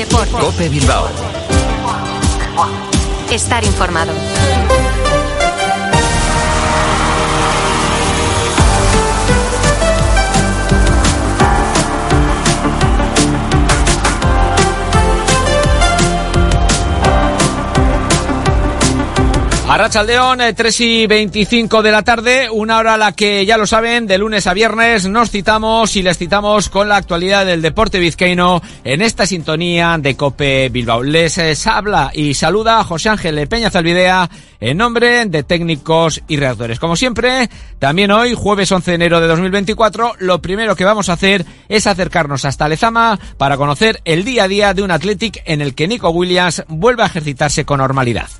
Deporte. Cope Bilbao. Estar informado. Arrachaldeón, 3 eh, y 25 de la tarde, una hora a la que ya lo saben, de lunes a viernes nos citamos y les citamos con la actualidad del deporte vizcaíno en esta sintonía de Cope Bilbao. Les eh, habla y saluda José Ángel Peña Zalvidea en nombre de técnicos y redactores. Como siempre, también hoy, jueves 11 de enero de 2024, lo primero que vamos a hacer es acercarnos hasta Lezama para conocer el día a día de un Athletic en el que Nico Williams vuelve a ejercitarse con normalidad.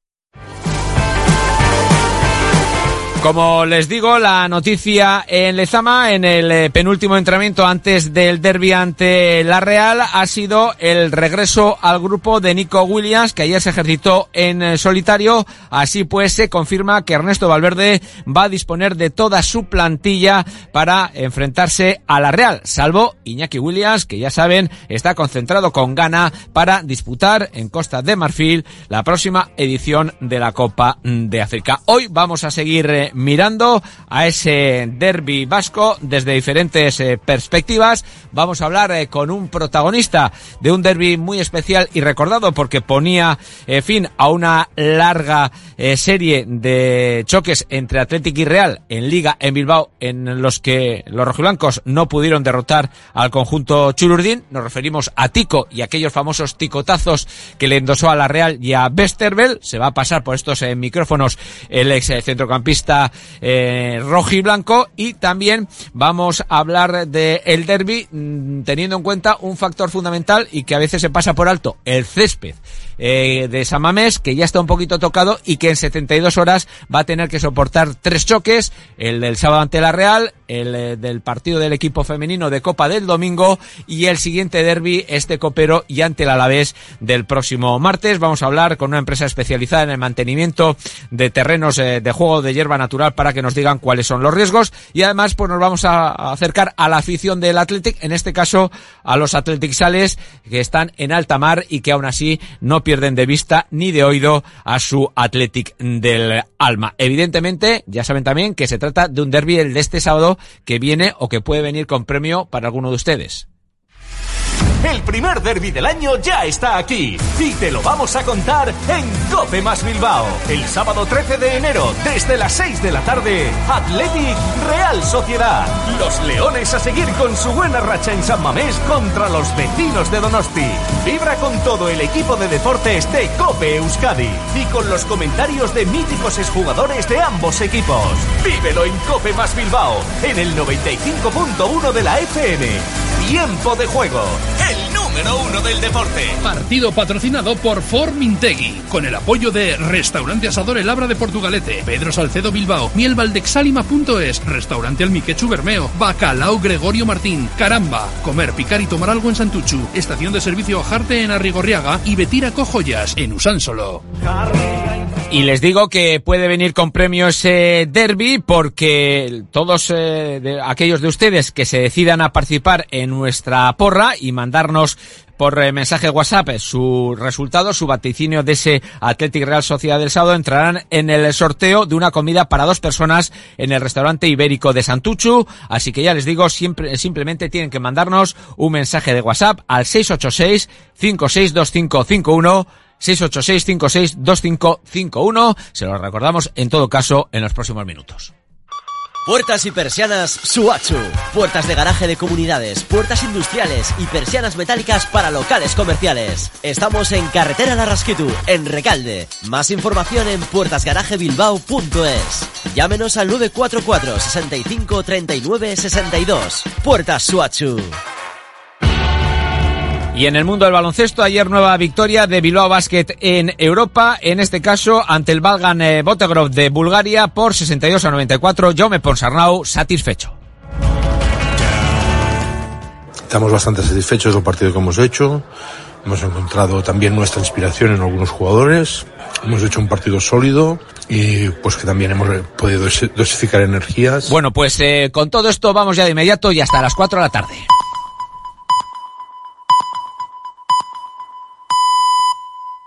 Como les digo, la noticia en Lezama, en el eh, penúltimo entrenamiento antes del derby ante la Real, ha sido el regreso al grupo de Nico Williams, que ayer se ejercitó en eh, solitario. Así pues, se confirma que Ernesto Valverde va a disponer de toda su plantilla para enfrentarse a la Real, salvo Iñaki Williams, que ya saben, está concentrado con gana para disputar en Costa de Marfil la próxima edición de la Copa de África. Hoy vamos a seguir mirando a ese derby vasco desde diferentes eh, perspectivas. Vamos a hablar eh, con un protagonista de un derby muy especial y recordado porque ponía eh, fin a una larga serie de choques entre Atlético y Real en Liga en Bilbao en los que los rojiblancos no pudieron derrotar al conjunto Chururdín. Nos referimos a Tico y aquellos famosos ticotazos que le endosó a la Real y a Westerveld. Se va a pasar por estos micrófonos el ex centrocampista eh, rojo y blanco. Y también vamos a hablar de derby mm, teniendo en cuenta un factor fundamental y que a veces se pasa por alto, el césped eh, de Samamés, que ya está un poquito tocado y que en 72 horas va a tener que soportar tres choques, el del sábado ante la Real, el eh, del partido del equipo femenino de Copa del domingo y el siguiente derby, este copero y ante el Alavés del próximo martes. Vamos a hablar con una empresa especializada en el mantenimiento de terrenos eh, de juego de hierba natural para que nos digan cuáles son los riesgos y además pues nos vamos a acercar a la afición del Athletic, en este caso a los Athletic Sales que están en alta mar y que aún así no pierden de vista ni de oído a su Athletic del alma. Evidentemente, ya saben también que se trata de un derby el de este sábado que viene o que puede venir con premio para alguno de ustedes. El primer derby del año ya está aquí y te lo vamos a contar en Cope Más Bilbao. El sábado 13 de enero, desde las 6 de la tarde, Athletic Real Sociedad. Los Leones a seguir con su buena racha en San Mamés contra los vecinos de Donosti. Vibra con todo el equipo de deportes de Cope Euskadi y con los comentarios de míticos exjugadores de ambos equipos. Vívelo en Cope Más Bilbao, en el 95.1 de la FM. Tiempo de juego número uno del deporte. Partido patrocinado por Formintegui, con el apoyo de Restaurante Asador El Abra de Portugalete, Pedro Salcedo Bilbao, mielvaldexalima.es, Restaurante Almiquechu Bermeo, Bacalao Gregorio Martín, Caramba, Comer, Picar y Tomar Algo en Santuchu, Estación de Servicio Jarte en Arrigorriaga y Betira Cojoyas en Usánsolo. Y les digo que puede venir con premio ese derby porque todos eh, aquellos de ustedes que se decidan a participar en nuestra porra y mandarnos por eh, mensaje WhatsApp su resultado, su vaticinio de ese Athletic Real Sociedad del sábado entrarán en el sorteo de una comida para dos personas en el restaurante ibérico de Santuchu. Así que ya les digo, siempre, simplemente tienen que mandarnos un mensaje de WhatsApp al 686 562551 686-562551. Se lo recordamos en todo caso en los próximos minutos. Puertas y persianas Suachu. Puertas de garaje de comunidades, puertas industriales y persianas metálicas para locales comerciales. Estamos en Carretera Larrasquitu, en Recalde. Más información en puertasgarajebilbao.es. Llámenos al 944 65 39 62. Puertas Suachu. Y en el mundo del baloncesto, ayer nueva victoria de Bilbao Basket en Europa, en este caso ante el Balgan eh, Botegrov de Bulgaria por 62 a 94. Jaume Ponsarnau satisfecho. Estamos bastante satisfechos del partido que hemos hecho. Hemos encontrado también nuestra inspiración en algunos jugadores. hemos hecho un partido sólido y pues que también hemos podido dosificar energías. Bueno, pues eh, con todo esto vamos ya de inmediato y hasta las 4 de la tarde.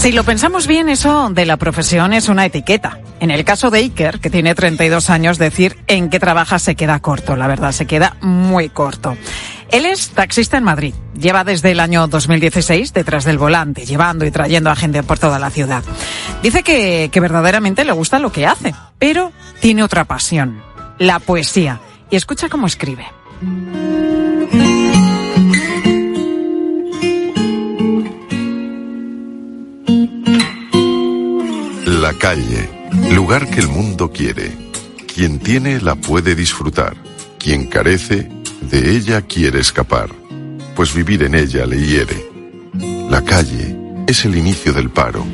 Si lo pensamos bien, eso de la profesión es una etiqueta. En el caso de Iker, que tiene 32 años, decir en qué trabaja se queda corto, la verdad, se queda muy corto. Él es taxista en Madrid. Lleva desde el año 2016 detrás del volante, llevando y trayendo a gente por toda la ciudad. Dice que, que verdaderamente le gusta lo que hace, pero tiene otra pasión, la poesía. Y escucha cómo escribe. La calle, lugar que el mundo quiere. Quien tiene la puede disfrutar. Quien carece, de ella quiere escapar, pues vivir en ella le hiere. La calle es el inicio del paro.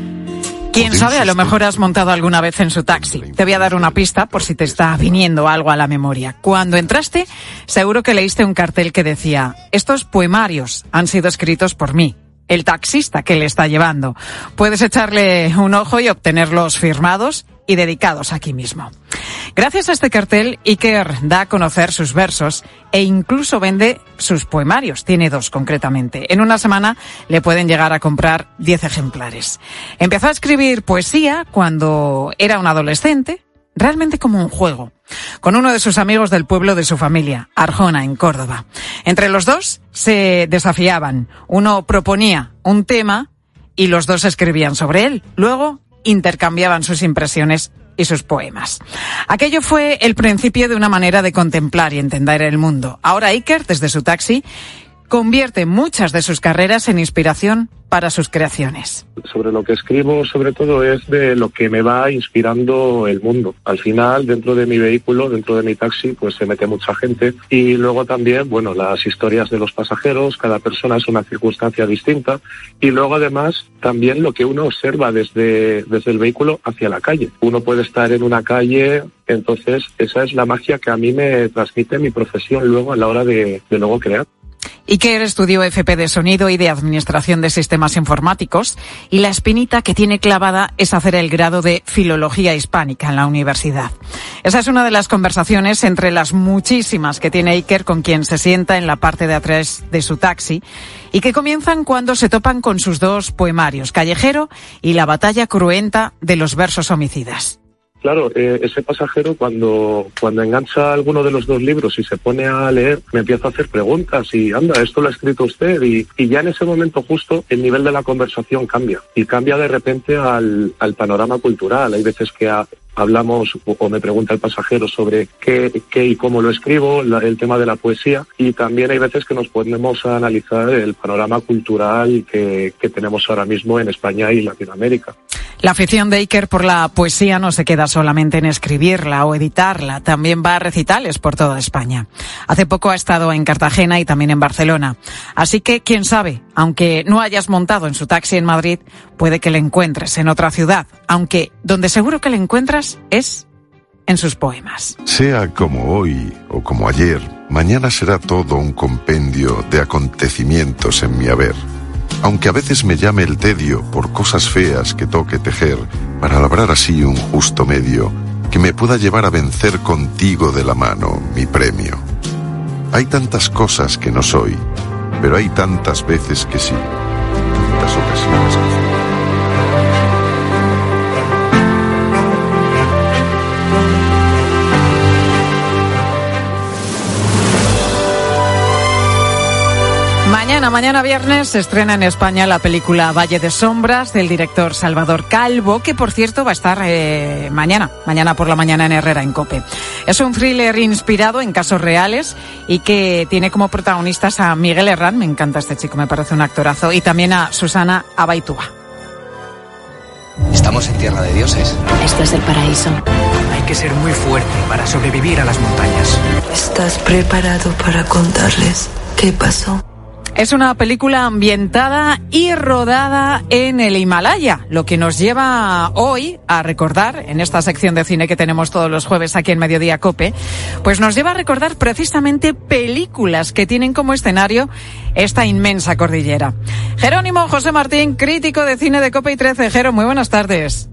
Quién sabe, a lo mejor has montado alguna vez en su taxi. Te voy a dar una pista por si te está viniendo algo a la memoria. Cuando entraste, seguro que leíste un cartel que decía, estos poemarios han sido escritos por mí el taxista que le está llevando. Puedes echarle un ojo y obtenerlos firmados y dedicados aquí mismo. Gracias a este cartel, Iker da a conocer sus versos e incluso vende sus poemarios. Tiene dos concretamente. En una semana le pueden llegar a comprar 10 ejemplares. Empezó a escribir poesía cuando era un adolescente, realmente como un juego, con uno de sus amigos del pueblo de su familia, Arjona, en Córdoba. Entre los dos se desafiaban. Uno proponía un tema y los dos escribían sobre él. Luego intercambiaban sus impresiones y sus poemas. Aquello fue el principio de una manera de contemplar y entender el mundo. Ahora Iker, desde su taxi, convierte muchas de sus carreras en inspiración para sus creaciones. Sobre lo que escribo, sobre todo, es de lo que me va inspirando el mundo. Al final, dentro de mi vehículo, dentro de mi taxi, pues se mete mucha gente. Y luego también, bueno, las historias de los pasajeros, cada persona es una circunstancia distinta. Y luego, además, también lo que uno observa desde, desde el vehículo hacia la calle. Uno puede estar en una calle, entonces esa es la magia que a mí me transmite mi profesión luego a la hora de, de luego crear. Iker estudió FP de sonido y de administración de sistemas informáticos y la espinita que tiene clavada es hacer el grado de filología hispánica en la universidad. Esa es una de las conversaciones entre las muchísimas que tiene Iker con quien se sienta en la parte de atrás de su taxi y que comienzan cuando se topan con sus dos poemarios, Callejero y La batalla cruenta de los versos homicidas. Claro, eh, ese pasajero cuando, cuando engancha alguno de los dos libros y se pone a leer, me empieza a hacer preguntas y anda, esto lo ha escrito usted y, y ya en ese momento justo el nivel de la conversación cambia y cambia de repente al, al panorama cultural. Hay veces que hablamos o me pregunta el pasajero sobre qué, qué y cómo lo escribo, la, el tema de la poesía y también hay veces que nos ponemos a analizar el panorama cultural que, que tenemos ahora mismo en España y Latinoamérica. La afición de Iker por la poesía no se queda solamente en escribirla o editarla, también va a recitales por toda España. Hace poco ha estado en Cartagena y también en Barcelona. Así que, quién sabe, aunque no hayas montado en su taxi en Madrid, puede que le encuentres en otra ciudad, aunque donde seguro que le encuentras es en sus poemas. Sea como hoy o como ayer, mañana será todo un compendio de acontecimientos en mi haber aunque a veces me llame el tedio por cosas feas que toque tejer, para labrar así un justo medio que me pueda llevar a vencer contigo de la mano mi premio. Hay tantas cosas que no soy, pero hay tantas veces que sí, tantas ocasiones que Mañana, mañana viernes, se estrena en España la película Valle de Sombras del director Salvador Calvo, que por cierto va a estar eh, mañana, mañana por la mañana en Herrera, en Cope. Es un thriller inspirado en casos reales y que tiene como protagonistas a Miguel Herrán, me encanta este chico, me parece un actorazo, y también a Susana Abaitúa. Estamos en tierra de dioses. Esto es el paraíso. Hay que ser muy fuerte para sobrevivir a las montañas. ¿Estás preparado para contarles qué pasó? Es una película ambientada y rodada en el Himalaya, lo que nos lleva hoy a recordar, en esta sección de cine que tenemos todos los jueves aquí en Mediodía Cope, pues nos lleva a recordar precisamente películas que tienen como escenario esta inmensa cordillera. Jerónimo José Martín, crítico de cine de Cope y 13. Jero, muy buenas tardes.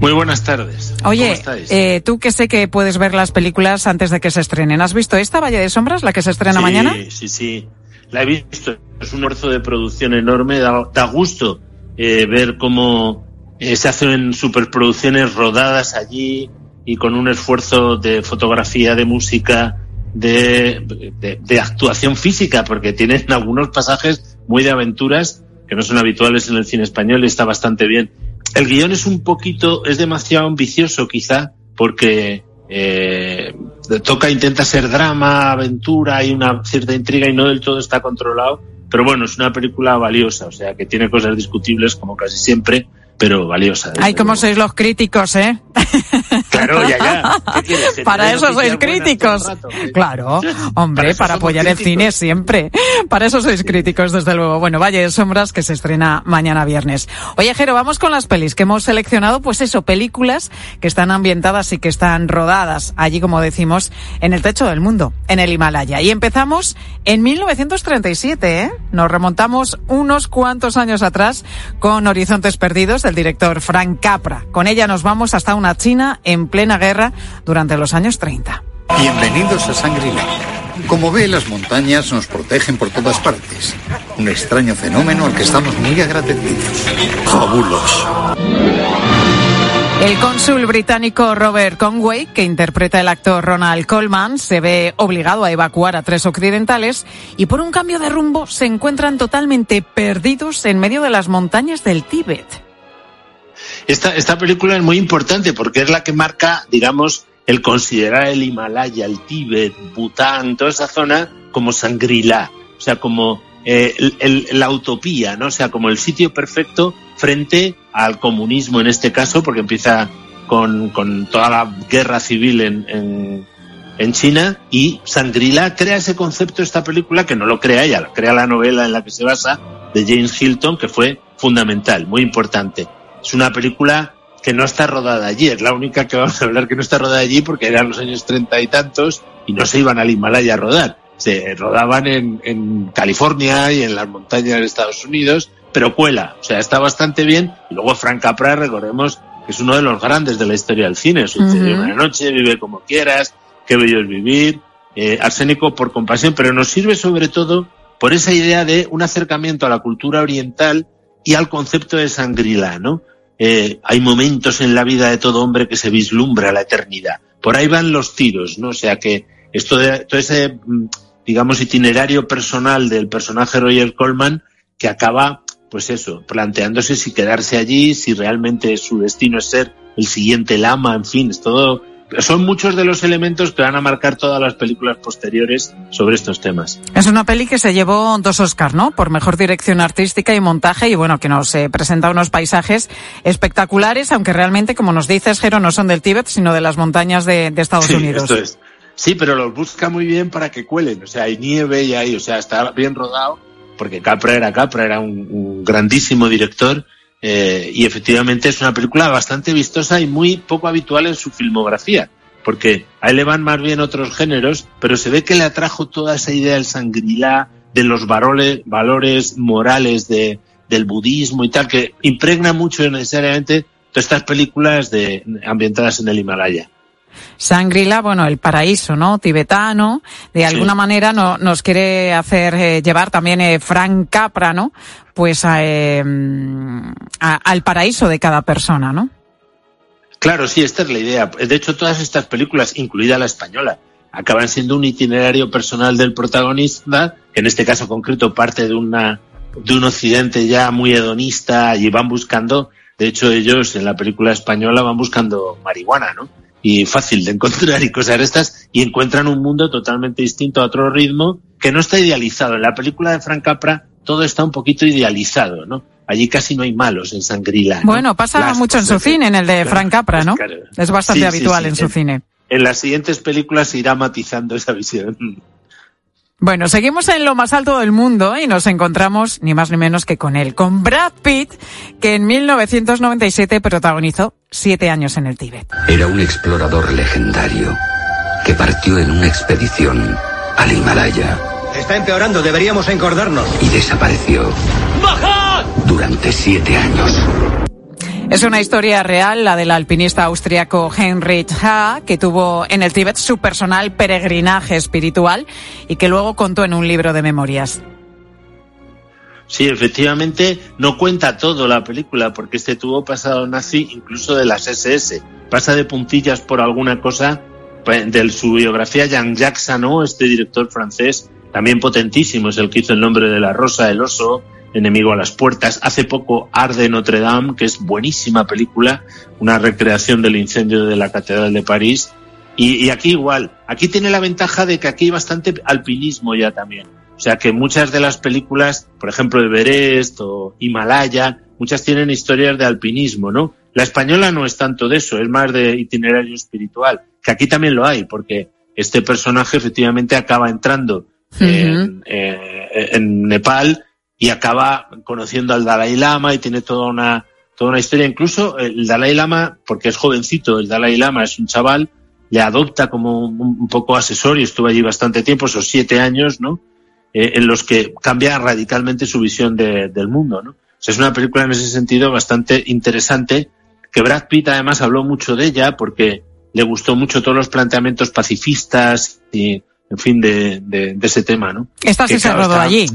Muy buenas tardes. Oye, eh, tú que sé que puedes ver las películas antes de que se estrenen. ¿Has visto esta Valle de Sombras, la que se estrena sí, mañana? Sí, sí, la he visto. Es un esfuerzo de producción enorme. Da, gusto eh, ver cómo eh, se hacen superproducciones rodadas allí y con un esfuerzo de fotografía, de música, de, de, de actuación física, porque tienen algunos pasajes muy de aventuras que no son habituales en el cine español y está bastante bien. El guion es un poquito, es demasiado ambicioso quizá, porque eh, toca, intenta ser drama, aventura, hay una cierta intriga y no del todo está controlado. Pero bueno, es una película valiosa, o sea, que tiene cosas discutibles como casi siempre, pero valiosa. Ay, cómo sois los críticos, ¿eh? Claro, ya, ya. Para eso sois críticos. Rato, claro, hombre, para, para apoyar críticos. el cine siempre. Para eso sois críticos, desde luego. Bueno, Valle de Sombras que se estrena mañana viernes. Oye, Jero, vamos con las pelis que hemos seleccionado, pues eso, películas que están ambientadas y que están rodadas allí, como decimos, en el techo del mundo, en el Himalaya. Y empezamos en 1937, ¿eh? Nos remontamos unos cuantos años atrás con Horizontes Perdidos del director Frank Capra. Con ella nos vamos hasta una China en plena guerra durante los años 30. Bienvenidos a Shangri-La. Como ve, las montañas nos protegen por todas partes. Un extraño fenómeno al que estamos muy agradecidos. Fabuloso. El cónsul británico Robert Conway, que interpreta el actor Ronald Coleman, se ve obligado a evacuar a tres occidentales y por un cambio de rumbo se encuentran totalmente perdidos en medio de las montañas del Tíbet. Esta, esta película es muy importante porque es la que marca, digamos, el considerar el Himalaya, el Tíbet, Bután, toda esa zona como Sangrila, o sea, como eh, el, la utopía, ¿no? O sea, como el sitio perfecto frente al comunismo en este caso, porque empieza con, con toda la guerra civil en, en, en China y Sangrila crea ese concepto esta película que no lo crea ella, crea la novela en la que se basa de James Hilton, que fue fundamental, muy importante. Es una película que no está rodada allí, es la única que vamos a hablar que no está rodada allí porque eran los años treinta y tantos y no se iban al Himalaya a rodar. Se rodaban en, en California y en las montañas de Estados Unidos, pero cuela, o sea, está bastante bien. Y luego Frank Capra, recordemos que es uno de los grandes de la historia del cine. Sucedió Ujú. una noche, vive como quieras, qué bello es vivir, eh, Arsénico por compasión, pero nos sirve sobre todo por esa idea de un acercamiento a la cultura oriental y al concepto de Sangrila, ¿no? Eh, hay momentos en la vida de todo hombre que se vislumbra la eternidad. Por ahí van los tiros, ¿no? O sea que esto de, todo ese, mm, digamos, itinerario personal del personaje Roger Coleman que acaba, pues eso, planteándose si quedarse allí, si realmente su destino es ser el siguiente lama, en fin, es todo, son muchos de los elementos que van a marcar todas las películas posteriores sobre estos temas. Es una peli que se llevó dos Oscars, ¿no? Por mejor dirección artística y montaje y bueno, que nos eh, presenta unos paisajes espectaculares, aunque realmente, como nos dices, Jero, no son del Tíbet, sino de las montañas de, de Estados Sí, Unidos. esto es. Sí, pero los busca muy bien para que cuelen. O sea, hay nieve y hay, o sea, está bien rodado, porque Capra era Capra, era un, un grandísimo director. Eh, y efectivamente es una película bastante vistosa y muy poco habitual en su filmografía, porque a él le van más bien otros géneros, pero se ve que le atrajo toda esa idea del sangrilá, de los valores, valores morales de, del budismo y tal, que impregna mucho necesariamente todas estas películas de, ambientadas en el Himalaya. Sangrila, bueno, el paraíso, ¿no? Tibetano, de alguna manera no, nos quiere hacer eh, llevar también eh, Frank Capra, ¿no? Pues a, eh, a- al paraíso de cada persona, ¿no? Claro, sí, esta es la idea. De hecho, todas estas películas, incluida la española, acaban siendo un itinerario personal del protagonista, que en este caso concreto parte de una de un occidente ya muy hedonista y van buscando, de hecho ellos en la película española van buscando marihuana, ¿no? Y fácil de encontrar y cosas de estas y encuentran un mundo totalmente distinto a otro ritmo que no está idealizado. En la película de Frank Capra todo está un poquito idealizado, ¿no? Allí casi no hay malos en Sangrila. ¿no? Bueno, pasa Las mucho en su cine, en el de Claro, Frank Capra, ¿no? claro. Es bastante Sí, habitual sí. en su cine. En las siguientes películas se irá matizando esa visión. Bueno, seguimos en lo más alto del mundo y nos encontramos ni más ni menos que con él, con Brad Pitt, que en 1997 protagonizó Siete años en el Tíbet. Era un explorador legendario que partió en una expedición al Himalaya. Está empeorando, deberíamos encordarnos. Y desapareció. ¡Bajad! Durante siete años. Es una historia real, la del alpinista austriaco Heinrich Ha, que tuvo en el Tíbet su personal peregrinaje espiritual y que luego contó en un libro de memorias. Sí, efectivamente, no cuenta todo la película, porque este tuvo pasado nazi incluso de las SS. Pasa de puntillas por alguna cosa pues, de su biografía Jean-Jacques Sano, este director francés, también potentísimo, es el que hizo el nombre de la rosa, el oso, enemigo a las puertas. Hace poco Arde Notre Dame, que es buenísima película, una recreación del incendio de la Catedral de París. Y, y aquí igual, aquí tiene la ventaja de que aquí hay bastante alpinismo ya también. O sea que muchas de las películas, por ejemplo, Everest o Himalaya, muchas tienen historias de alpinismo, ¿no? La española no es tanto de eso, es más de itinerario espiritual, que aquí también lo hay, porque este personaje efectivamente acaba entrando en, eh, en Nepal y acaba conociendo al Dalai Lama y tiene toda una, toda una historia. Incluso el Dalai Lama, porque es jovencito, el Dalai Lama es un chaval, le adopta como un, poco asesor y estuvo allí bastante tiempo, esos siete años, ¿no? Eh, en los que cambia radicalmente su visión de, del mundo, ¿no? O sea, es una película en ese sentido bastante interesante, que Brad Pitt además habló mucho de ella porque le gustó mucho todos los planteamientos pacifistas y, en fin, de, de, de ese tema, ¿no? Esta sí se rodó allí.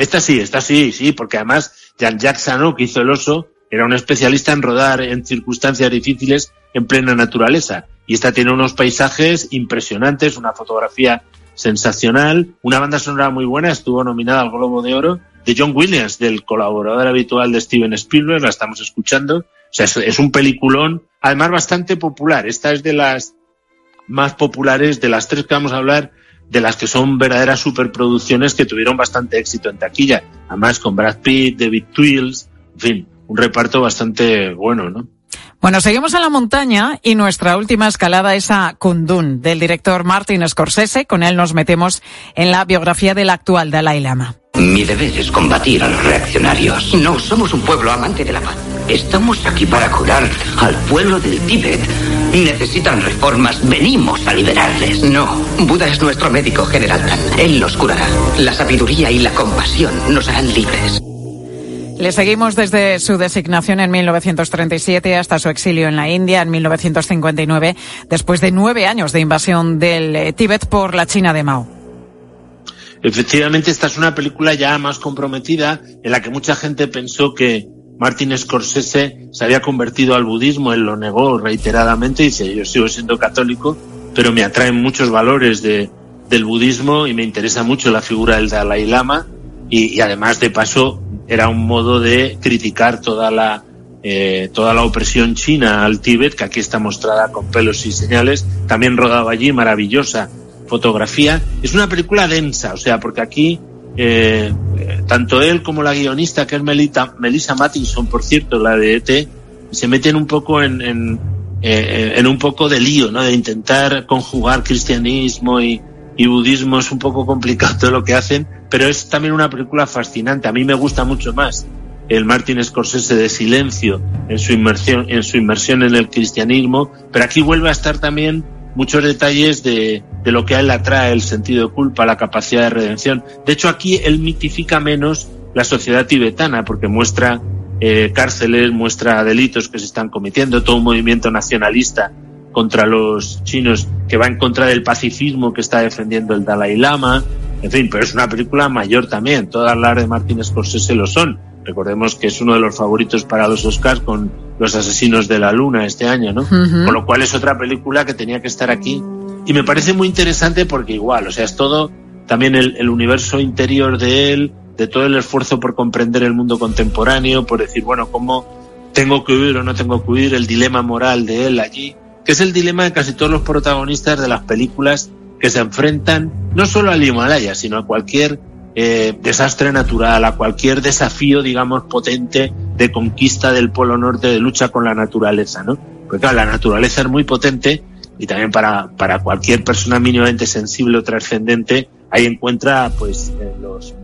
Esta sí, esta sí, sí, porque además Jean-Jacques Sano, que hizo el oso, era un especialista en rodar en circunstancias difíciles en plena naturaleza. Y esta tiene unos paisajes impresionantes, una fotografía sensacional, una banda sonora muy buena, estuvo nominada al Globo de Oro, de John Williams, del colaborador habitual de Steven Spielberg, la estamos escuchando. O sea, es, es un peliculón, además bastante popular. Esta es de las más populares, de las tres que vamos a hablar, de las que son verdaderas superproducciones que tuvieron bastante éxito en taquilla. Además con Brad Pitt, David Twills, en fin, un reparto bastante bueno, ¿no? Bueno, seguimos en la montaña y nuestra última escalada es a Kundun, del director Martin Scorsese. Con él nos metemos en la biografía del actual Dalai Lama. Mi deber es combatir a los reaccionarios. No somos un pueblo amante de la paz. Estamos aquí para curar al pueblo del Tíbet. Necesitan reformas. Venimos a liberarles. No, Buda es nuestro médico general Tan. Él los curará. La sabiduría y la compasión nos harán libres. Le seguimos desde su designación en 1937 hasta su exilio en la India en 1959, después de nueve años de invasión del eh, Tíbet por la China de Mao. Efectivamente, esta es una película ya más comprometida en la que mucha gente pensó que Martin Scorsese se había convertido al budismo, él lo negó reiteradamente, dice yo sigo siendo católico, pero me atraen muchos valores de, del budismo y me interesa mucho la figura del Dalai Lama y, y además de paso era un modo de criticar toda la eh, toda la opresión china al Tíbet, que aquí está mostrada con pelos y señales, también rodaba allí, maravillosa fotografía. Es una película densa, o sea, porque aquí eh, tanto él como la guionista, que es Melita, Melissa Mattinson, por cierto, la de ET, se meten un poco eh, en un poco de lío, ¿no? De intentar conjugar cristianismo y, y budismo es un poco complicado todo lo que hacen, pero es también una película fascinante. A mí me gusta mucho más el Martin Scorsese de silencio en su inmersión, en su inmersión en el cristianismo, pero aquí vuelve a estar también muchos detalles de, de lo que a él atrae, el sentido de culpa, la capacidad de redención. De hecho, aquí él mitifica menos la sociedad tibetana, porque muestra eh, cárceles, muestra delitos que se están cometiendo, todo un movimiento nacionalista contra los chinos que va en contra del pacifismo que está defendiendo el Dalai Lama. En fin, pero es una película mayor también. Todas las de Martin Scorsese lo son. Recordemos que es uno de los favoritos para los Oscars con Los Asesinos de la Luna este año, ¿no? Ujú. Con lo cual es otra película que tenía que estar aquí. Y me parece muy interesante porque igual, o sea, es todo también el, universo interior de él, de todo el esfuerzo por comprender el mundo contemporáneo, por decir, bueno, cómo tengo que huir o no tengo que huir, el dilema moral de él allí, que es el dilema de casi todos los protagonistas de las películas que se enfrentan no solo al Himalaya, sino a cualquier eh, desastre natural, a cualquier desafío, digamos, potente de conquista del Polo Norte, de lucha con la naturaleza, ¿no? Porque claro, la naturaleza es muy potente y también para, para cualquier persona mínimamente sensible o trascendente, ahí encuentra pues eh, los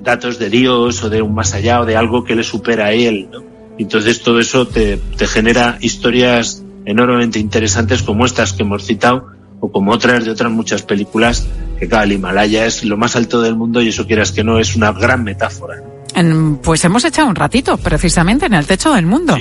datos de Dios o de un más allá o de algo que le supera a él. ¿no? Entonces todo eso te, te genera historias enormemente interesantes como estas que hemos citado o como otras de otras muchas películas que claro, el Himalaya es lo más alto del mundo y eso quieras que no es una gran metáfora. En- pues hemos echado un ratito, precisamente, en el techo del mundo.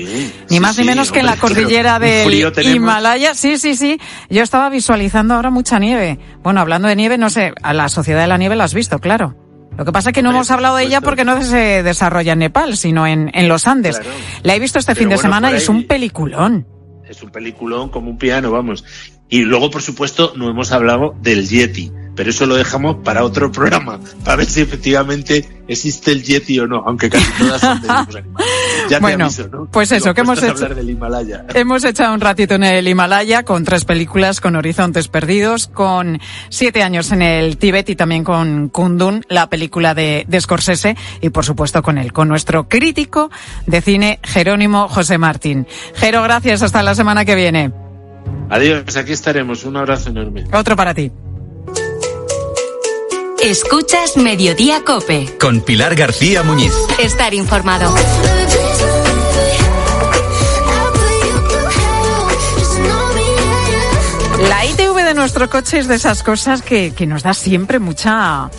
ni más ni menos que en la cordillera del. Himalaya. Sí, sí, sí. Yo estaba visualizando ahora mucha nieve. Bueno, hablando de nieve, no sé, a la Sociedad de la Nieve la has visto, claro. Lo que pasa es que no Hombre, hemos hablado de ella porque no se desarrolla en Nepal, sino en, en los Andes. Claro. La he visto este Pero fin de bueno, semana y es un peliculón. Es un peliculón como un piano, vamos. Y luego, por supuesto, no hemos hablado del Yeti, pero eso lo dejamos para otro programa, para ver si efectivamente existe el Yeti o no, aunque casi todas son de. Ya te Bueno, aviso, ¿no? pues eso, Digo, que hemos puestos a hecho- hablar del Himalaya. Hemos echado un ratito en el Himalaya con tres películas, con Horizontes Perdidos, con Siete años en el Tíbet y también con Kundun, la película de, de Scorsese, y por supuesto con él, con nuestro crítico de cine, Jerónimo José Martín. Jero, gracias, hasta la semana que viene. Adiós, aquí estaremos. Un abrazo enorme. Otro para ti. Escuchas Mediodía Cope. Con Pilar García Muñiz. Estar informado. La ITV de nuestro coche es de esas cosas que, que nos da siempre mucha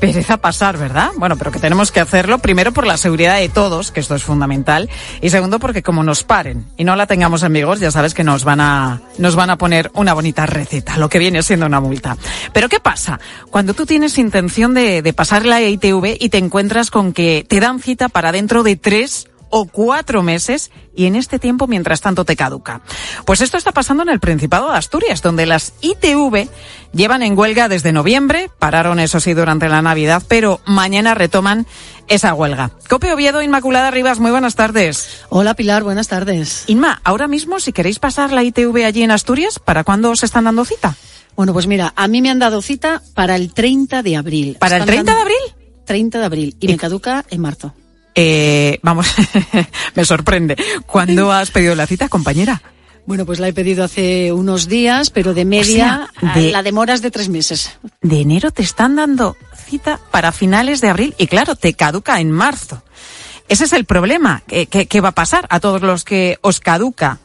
pereza pasar, ¿verdad? Bueno, pero que tenemos que hacerlo primero por la seguridad de todos, que esto es fundamental, y segundo porque como nos paren y no la tengamos en vigor, ya sabes que nos van a nos van a poner una bonita receta, lo que viene siendo una multa. Pero ¿qué pasa? Cuando tú tienes intención de, de pasar la ITV y te encuentras con que te dan cita para dentro de tres o cuatro meses y en este tiempo mientras tanto te caduca. Pues esto está pasando en el Principado de Asturias, donde las ITV llevan en huelga desde noviembre, pararon eso sí durante la Navidad, pero mañana retoman esa huelga. Cope Oviedo, Inmaculada Rivas, muy buenas tardes. Hola Pilar, buenas tardes. Inma, ahora mismo si queréis pasar la ITV allí en Asturias, ¿para cuándo os están dando cita? Bueno, pues mira, a mí me han dado cita para el 30 de abril. ¿Para el Están 30 de abril? 30 de abril y me caduca en marzo. Eh, vamos, me sorprende. ¿Cuándo has pedido la cita, compañera? Bueno, pues la he pedido hace unos días, pero de media O sea, de- la demora es de tres meses. de enero te están dando cita para finales de abril y claro, te caduca en marzo. Ese es el problema. ¿Qué, qué- qué va a pasar a todos los que os caduca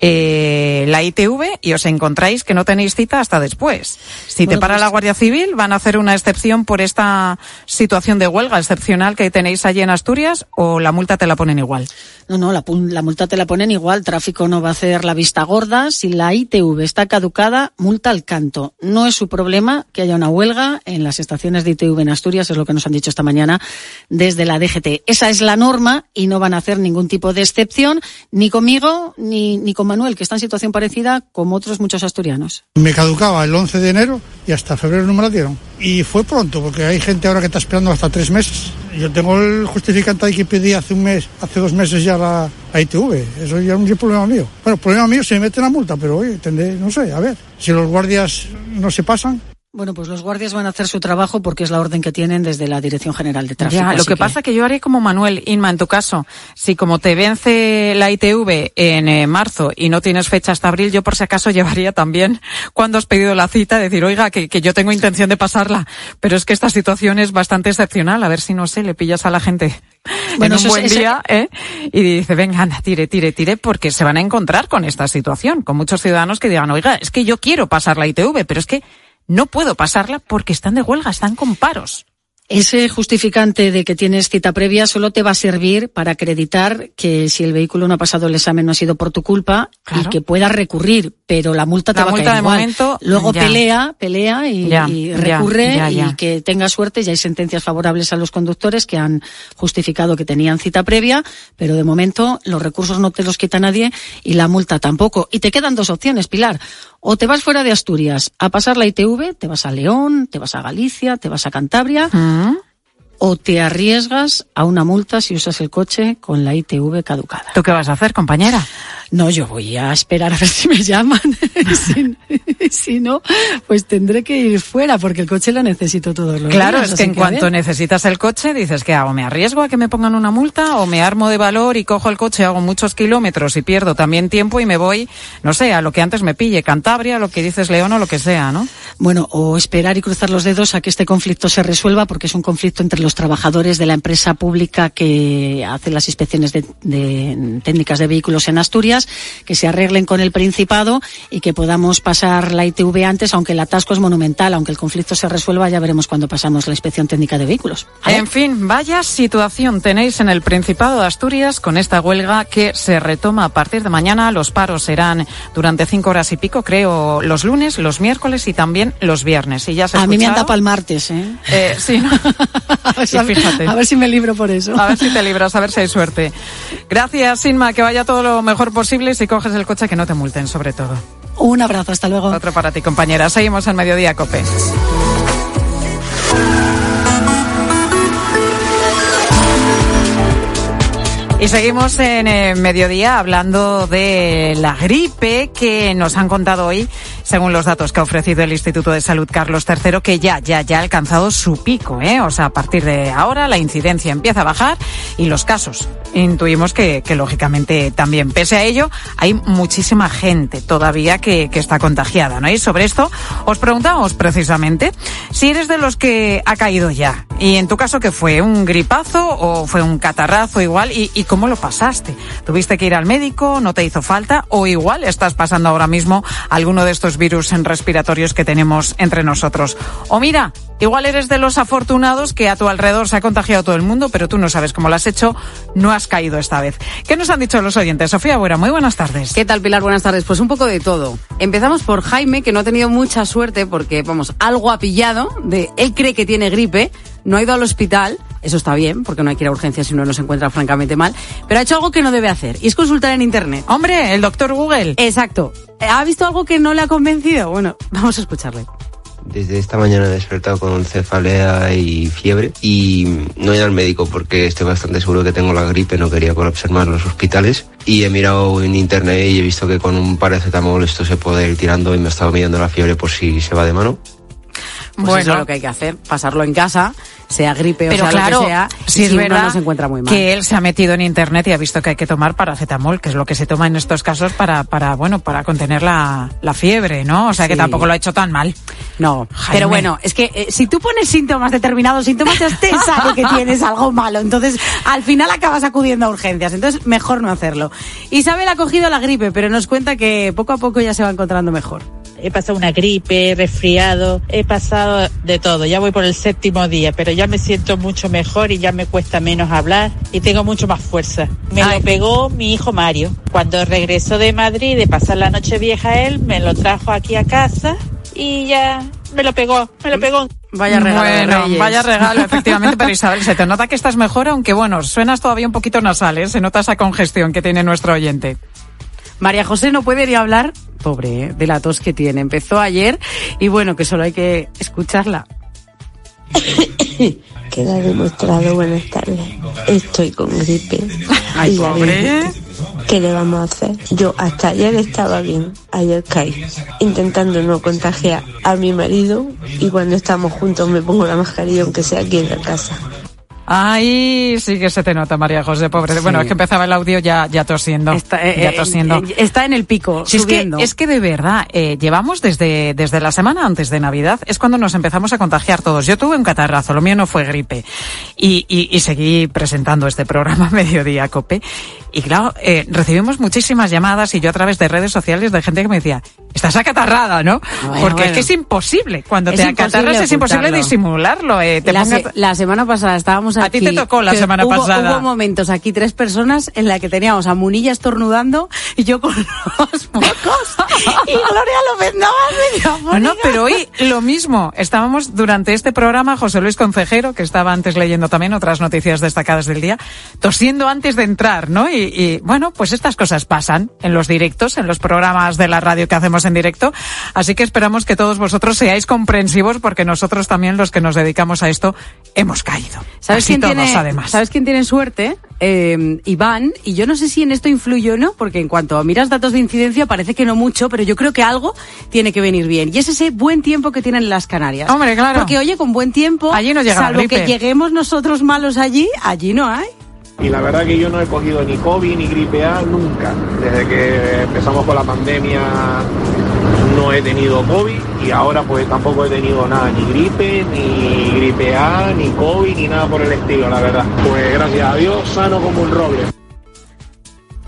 eh, la ITV y os encontráis que no tenéis cita hasta después? Si te para pues- la Guardia Civil, ¿van a hacer una excepción por esta situación de huelga excepcional que tenéis allí en Asturias o la multa te la ponen igual? No, no, la multa te la ponen igual. Tráfico no va a hacer la vista gorda. Si la ITV está caducada, multa al canto. No es su problema que haya una huelga en las estaciones de ITV en Asturias, es lo que nos han dicho esta mañana desde la DGT. Esa es la norma y no van a hacer ningún tipo de excepción, ni conmigo, ni, ni con Manuel, que está en situación parecida como otros muchos asturianos. Me caducaba el 11 de enero y hasta febrero no me la dieron. Y fue pronto, porque hay gente ahora que está esperando hasta tres meses. Yo tengo el justificante ahí que pedí hace un mes, hace dos meses ya la, la ITV. Eso ya no es problema mío. Bueno, problema mío se me mete la multa, pero oye, tendré, no sé, a ver. Si los guardias no se pasan, Bueno, pues los guardias van a hacer su trabajo porque es la orden que tienen desde la Dirección General de Tráfico. Ya, lo que, pasa que yo haré como Manuel, Inma, en tu caso, si como te vence la ITV en eh, marzo y no tienes fecha hasta abril, yo por si acaso llevaría también, cuando has pedido la cita, decir, oiga, que, que yo tengo intención de pasarla, pero es que esta situación es bastante excepcional, a ver si, no sé, le pillas a la gente Bueno, en un es- buen día, ¿eh? Y dice, venga, anda, tire, tire, tire, porque se van a encontrar con esta situación, con muchos ciudadanos que digan, oiga, es que yo quiero pasar la ITV, pero es que no puedo pasarla porque están de huelga, están con paros. Ese justificante de que tienes cita previa solo te va a servir para acreditar que si el vehículo no ha pasado el examen no ha sido por tu culpa y que puedas recurrir, pero la multa te La va multa a caer de igual. momento, Luego ya. pelea, pelea y, Ya, y ya, recurre ya, y que tenga suerte. Ya hay sentencias favorables a los conductores que han justificado que tenían cita previa, pero de momento los recursos no te los quita nadie y la multa tampoco. Y te quedan dos opciones, Pilar. O te vas fuera de Asturias a pasar la ITV, te vas a León, te vas a Galicia, te vas a Cantabria, o te arriesgas a una multa si usas el coche con la ITV caducada. ¿Tú qué vas a hacer, compañera? No, yo voy a esperar a ver si me llaman. si, si, no, pues tendré que ir fuera porque el coche lo necesito todos los claro, días. Claro, es que en que cuanto necesitas el coche dices que hago, me arriesgo a que me pongan una multa o me armo de valor y cojo el coche, hago muchos kilómetros y pierdo también tiempo y me voy, no sé, a lo que antes me pille, Cantabria, lo que dices León o lo que sea, ¿no? Bueno, o esperar y cruzar los dedos a que este conflicto se resuelva porque es un conflicto entre los trabajadores de la empresa pública que hace las inspecciones de, de técnicas de vehículos en Asturias, que se arreglen con el Principado y que podamos pasar la ITV antes, aunque el atasco es monumental, aunque el conflicto se resuelva, ya veremos cuando pasamos la inspección técnica de vehículos. En fin, vaya situación tenéis en el Principado de Asturias con esta huelga que se retoma a partir de mañana. Los paros serán durante cinco horas y pico, creo, los lunes, los miércoles y también los viernes. Y ya se a mí me han tapado el martes, ¿eh? eh sí, ¿no? sí, fíjate. A ver si me libro por eso. A ver si te libras, a ver si hay suerte. Gracias, Inma, que vaya todo lo mejor posible. Si coges el coche, que no te multen, sobre todo. Un abrazo, hasta luego. Otro para ti, compañera. Seguimos en Mediodía Cope. Y seguimos en eh, mediodía hablando de la gripe que nos han contado hoy, según los datos que ha ofrecido el Instituto de Salud Carlos III, que ya, ya, ya ha alcanzado su pico, ¿eh? O sea, a partir de ahora la incidencia empieza a bajar y los casos intuimos que, que lógicamente también. Pese a ello, hay muchísima gente todavía que, que está contagiada, ¿no? Y sobre esto os preguntamos precisamente si eres de los que ha caído ya. Y en tu caso, ¿qué fue? ¿Un gripazo o fue un catarrazo igual? Y, y cómo lo pasaste? ¿Tuviste que ir al médico? ¿No te hizo falta? ¿O igual estás pasando ahora mismo alguno de estos virus respiratorios que tenemos entre nosotros? O mira, igual eres de los afortunados que a tu alrededor se ha contagiado todo el mundo, pero tú no sabes cómo lo has hecho, no has caído esta vez. ¿Qué nos han dicho los oyentes? Sofía Buera, muy buenas tardes. ¿Qué tal, Pilar? Buenas tardes. Pues un poco de todo. Empezamos por Jaime, que no ha tenido mucha suerte porque, vamos, algo ha pillado de él cree que tiene gripe, no ha ido al hospital, eso está bien, porque no hay que ir a urgencias si uno no se encuentra francamente mal, pero ha hecho algo que no debe hacer, y es consultar en Internet. Hombre, el doctor Google. Exacto. ¿Ha visto algo que no le ha convencido? Bueno, vamos a escucharle. Desde esta mañana he despertado con cefalea y fiebre y no he ido al médico porque estoy bastante seguro que tengo la gripe, no quería colapsar más los hospitales. Y he mirado en internet y he visto que con un paracetamol esto se puede ir tirando y me he estado midiendo la fiebre por si se va de mano. Pues bueno, eso es lo que hay que hacer, pasarlo en casa, sea gripe Pero o sea claro, lo que sea, si es verdad no se encuentra muy mal. que él se ha metido en internet y ha visto que hay que tomar paracetamol, que es lo que se toma en estos casos para, para bueno, para contener la, la fiebre, ¿no? O sea que tampoco lo ha hecho tan mal. No, Jaime. pero bueno, es que eh, si tú pones síntomas, determinados síntomas, ya te sabe que tienes algo malo. Entonces, al final acabas acudiendo a urgencias. Entonces, mejor no hacerlo. Isabel ha cogido la gripe, pero nos cuenta que poco a poco ya se va encontrando mejor. He pasado una gripe, resfriado, he pasado de todo. Ya voy por el séptimo día, pero ya me siento mucho mejor y ya me cuesta menos hablar y tengo mucho más fuerza. Me lo pegó mi hijo Mario. Cuando regresó de Madrid de pasar la noche vieja él, me lo trajo aquí a casa y ya me lo pegó, me lo pegó. Vaya regalo de Bueno, Reyes. vaya regalo, efectivamente, pero Isabel, se te nota que estás mejor, aunque bueno, suenas todavía un poquito nasal, ¿eh? Se nota esa congestión que tiene nuestro oyente. María José no puede ni hablar, pobre, ¿eh? de la tos que tiene. Empezó ayer y bueno, que solo hay que escucharla. Queda demostrado, buenas tardes. Estoy con gripe. Ay, Y pobre. ¿Qué le vamos a hacer? Yo hasta ayer estaba bien, ayer caí, intentando no contagiar a mi marido y cuando estamos juntos me pongo la mascarilla aunque sea aquí en la casa. Ay, sí que se te nota, María José, pobre. Bueno, es que empezaba el audio ya, ya tosiendo. Está, eh, ya eh, tosiendo. eh, está en el pico, Si es, que, subiendo. es que de verdad, eh, llevamos desde, desde la semana antes de Navidad, es cuando nos empezamos a contagiar todos. Yo tuve un catarrazo, lo mío no fue gripe. Y, y, y seguí presentando este programa Mediodía Cope. Y claro, eh, recibimos muchísimas llamadas y yo a través de redes sociales de gente que me decía, estás acatarrada, ¿no? Bueno, Porque es que es imposible. Cuando Es te imposible acatarras es imposible disimularlo. Eh, te la, pongas- se- la semana pasada estábamos A aquí. ti te tocó la semana hubo- pasada. Hubo momentos aquí, tres personas, en la que teníamos a Munilla estornudando y yo con los mocos. y Gloria López Navas No, no, pero hoy lo mismo. Estábamos durante este programa, José Luis Concejero, que estaba antes leyendo también otras noticias destacadas del día, tosiendo antes de entrar, ¿no? Y, y, bueno, pues estas cosas pasan en los directos, en los programas de la radio que hacemos en directo. Así que esperamos que todos vosotros seáis comprensivos porque nosotros también los que nos dedicamos a esto hemos caído. ¿Sabes Así quién, todos, tiene, además. ¿Sabes quién tiene suerte? eh, Iván, y yo no sé si en esto influye o no, porque en cuanto miras datos de incidencia parece que no mucho, pero yo creo que algo tiene que venir bien. Y es ese buen tiempo que tienen las Canarias. Hombre, claro. Porque oye, con buen tiempo, allí no llega salvo que lleguemos nosotros malos allí, allí no hay. Y la verdad que yo no he cogido ni COVID ni gripe A nunca. Desde que empezamos con la pandemia no he tenido COVID y ahora pues tampoco he tenido nada, ni gripe, ni gripe A, ni COVID, ni nada por el estilo, la verdad. Pues gracias a Dios, sano como un roble.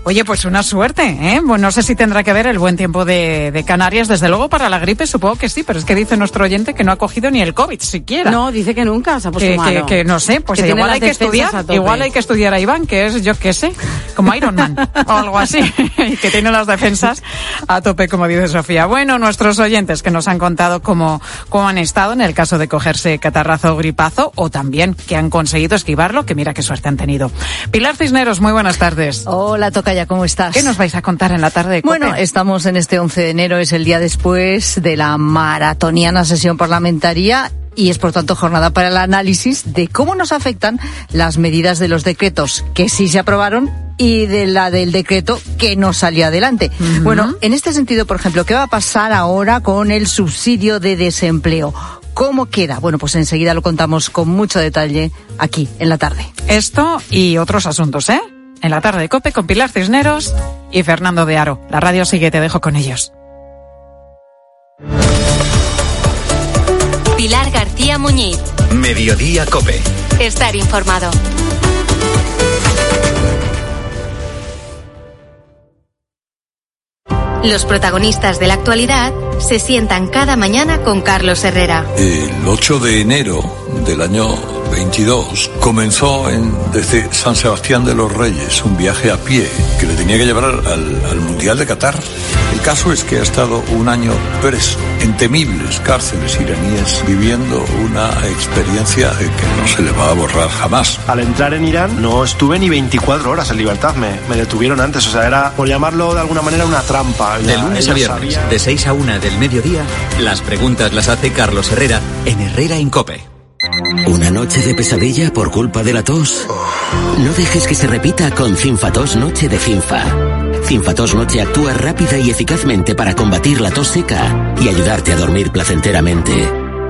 Oye, pues una suerte, ¿eh? Bueno, no sé si tendrá que ver el buen tiempo de, de Canarias. Desde luego, para la gripe supongo que sí, pero es que dice nuestro oyente que no ha cogigido ni el COVID siquiera. No, dice que nunca se ha puesto que, malo. que no sé, pues Que igual hay que estudiar, igual hay que estudiar a Iván, que es, yo qué sé, como Iron Man o algo así, y que tiene las defensas a tope, como dice Sofía. Bueno, nuestros oyentes que nos han contado cómo, cómo han estado en el caso de cogerse catarrazo o gripazo, o también que han conseguido esquivarlo, que mira qué suerte han tenido. Pilar Cisneros, muy buenas tardes. Hola, ¿cómo estás? ¿Qué nos vais a contar en la tarde de Bueno, estamos en este 11 de enero, es el día después de la maratoniana sesión parlamentaria y es por tanto jornada para el análisis de cómo nos afectan las medidas de los decretos que sí se aprobaron y de la del decreto que no salió adelante. Bueno, en este sentido, por ejemplo, ¿qué va a pasar ahora con el subsidio de desempleo? ¿Cómo queda? Bueno, pues enseguida lo contamos con mucho detalle aquí en la tarde. Esto y otros asuntos, ¿eh? En la tarde de COPE con Pilar Cisneros y Fernando de Aro. La radio sigue, te dejo con ellos. Pilar García Muñiz. Mediodía Cope. Estar informado. Los protagonistas de la actualidad se sientan cada mañana con Carlos Herrera. El 8 de enero del año 22 comenzó en, desde San Sebastián de los Reyes un viaje a pie que le tenía que llevar al, al- al Mundial de Qatar. El caso es que ha estado un año preso en temibles cárceles iraníes viviendo una experiencia que no se le va a borrar jamás. Al entrar en Irán no estuve ni 24 horas en libertad, me, me detuvieron antes, o sea, era, por llamarlo de alguna manera, una trampa. De Ya, lunes a viernes, sabían- de 6 a 1 del mediodía, las preguntas las hace Carlos Herrera en Herrera en Cope. ¿Una noche de pesadilla por culpa de la tos? No dejes que se repita con Cinfatos Noche de Cinfa. Cinfatos Noche actúa rápida y eficazmente para combatir la tos seca y ayudarte a dormir placenteramente.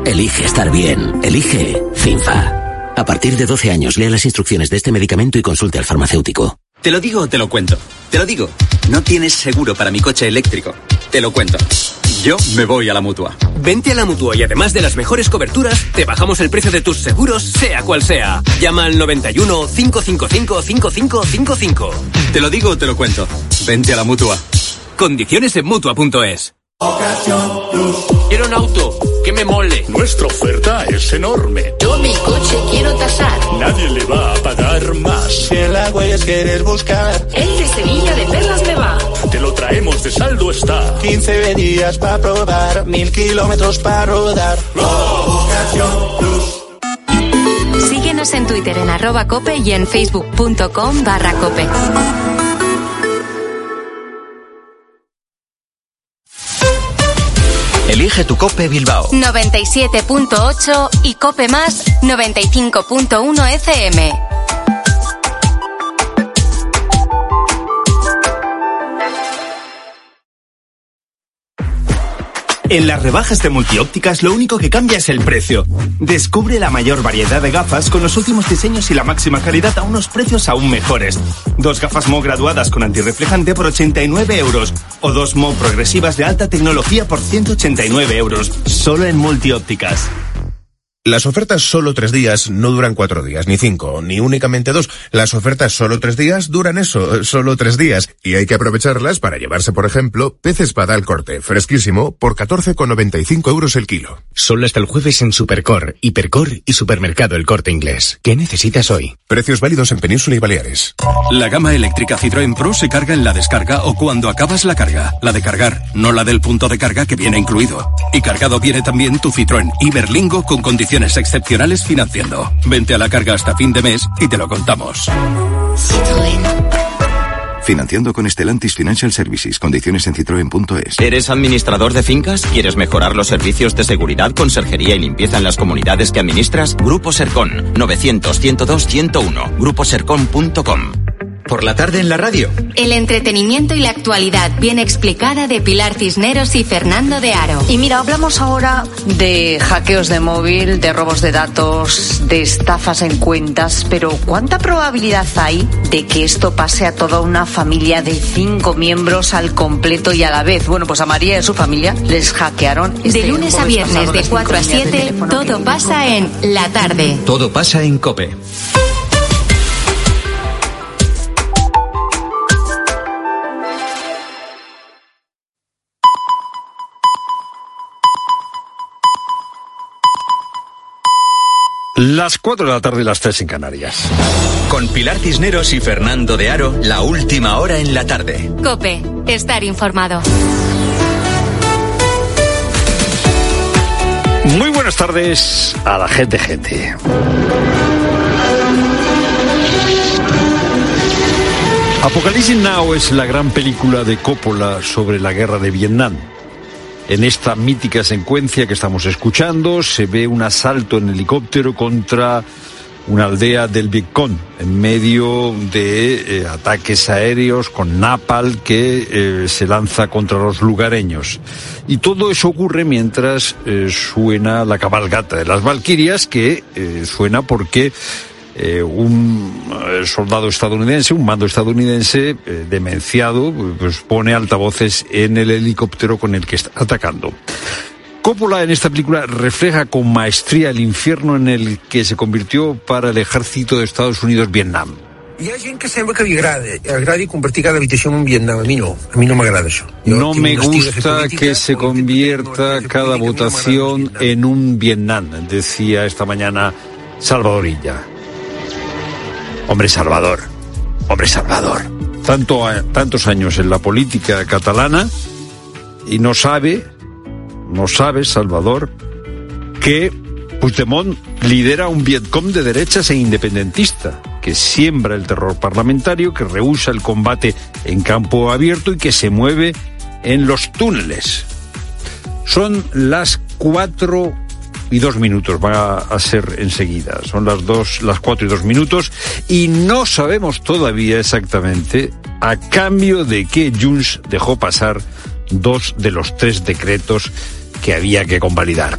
Elige estar bien. Elige Cinfa. A partir de 12 años, lea las instrucciones de este medicamento y consulte al farmacéutico. Te lo digo o te lo cuento. Te lo digo. No tienes seguro para mi coche eléctrico. Te lo cuento. Yo me voy a la mutua. Vente a la mutua y además de las mejores coberturas, te bajamos el precio de tus seguros, sea cual sea. Llama al 91 555 5555. Te lo digo o te lo cuento. Vente a la mutua. Condiciones en mutua.es. Quiero un auto que me mole. Nuestra oferta es enorme. Yo mi coche quiero tasar. Nadie le va a pagar más. Si en la huellas quieres buscar, El de Sevilla de Perlas me va. Te lo traemos de saldo está. 15 días para probar, mil kilómetros para rodar. Síguenos en Twitter en arroba cope y en facebook.com barra cope. Elige tu Cope Bilbao. 97.8 y cope más 95.1 FM. En las rebajas de multiópticas lo único que cambia es el precio. Descubre la mayor variedad de gafas con los últimos diseños y la máxima calidad a unos precios aún mejores. Dos gafas Mo graduadas con antirreflejante por 89 euros o dos Mo progresivas de alta tecnología por 189 euros. Solo en multiópticas. Las ofertas solo tres días no duran cuatro días, ni cinco, ni únicamente dos. Las ofertas solo tres días duran eso, solo tres días. Y hay que aprovecharlas para llevarse, por ejemplo, pez espada al corte, fresquísimo, por 14,95 euros el kilo. Solo hasta el jueves en Supercor, Hipercor y Supermercado El Corte Inglés. ¿Qué necesitas hoy? Precios válidos en Península y Baleares. La gama eléctrica Citroën Pro se carga en la descarga o cuando acabas la carga. La de cargar, no la del punto de carga que viene incluido. Y cargado viene también tu Citroën Iberlingo con condiciones excepcionales financiando. Vente a la carga hasta fin de mes y te lo contamos. Financiando con Estelantis Financial Services. Condiciones en citroen.es. ¿Eres administrador de fincas? ¿Quieres mejorar los servicios de seguridad, conserjería y limpieza en las comunidades que administras? Grupo Sercon. 900-102-101. Gruposercon.com. Por la tarde en la radio. El entretenimiento y la actualidad bien explicada de Pilar Cisneros y Fernando de Aro. Y mira, hablamos ahora de hackeos de móvil, de robos de datos, de estafas en cuentas, pero ¿cuánta probabilidad hay de que esto pase a toda una familia de cinco miembros al completo y a la vez? Bueno, pues a María y a su familia les hackearon. De este lunes a viernes de las 4 a cinco líneas de 7, teléfono todo pasa en la tarde. Todo pasa en Cope. Las 4 de la tarde y las 3 en Canarias. Con Pilar Cisneros y Fernando de Aro, la última hora en la tarde. Cope, estar informado. Muy buenas tardes a la gente, gente. Apocalipsis Now es la gran película de Coppola sobre la guerra de Vietnam. En esta mítica secuencia que estamos escuchando se ve un asalto en helicóptero contra una aldea del Vietcong en medio de eh, ataques aéreos con napal que eh, se lanza contra los lugareños. Y todo eso ocurre mientras eh, suena la cabalgata de las Valquirias que suena porque eh, un eh, soldado estadounidense, un mando estadounidense eh, demenciado, pues pone altavoces en el helicóptero con el que está atacando. Coppola en esta película refleja con maestría el infierno en el que se convirtió para el ejército de Estados Unidos Vietnam. Hi ha gent que sembla que li agrada, agradi convertir cada habitació en un Vietnam. A mi no, a mi no m'agrada això. Jo No tinc me gusta política, que se convierta cada votación en un Vietnam, decía esta mañana Salvadorilla. Hombre Salvador, hombre Salvador. Tanto, tantos años en la política catalana y no sabe, no sabe Salvador, que Puigdemont lidera un Vietcom de derechas e independentista, que siembra el terror parlamentario, que rehúsa el combate en campo abierto y que se mueve en los túneles. Son las cuatro y dos minutos, va a ser enseguida. Son las dos, las cuatro y dos minutos y no sabemos todavía exactamente a cambio de qué Junts dejó pasar dos de los tres decretos que había que convalidar.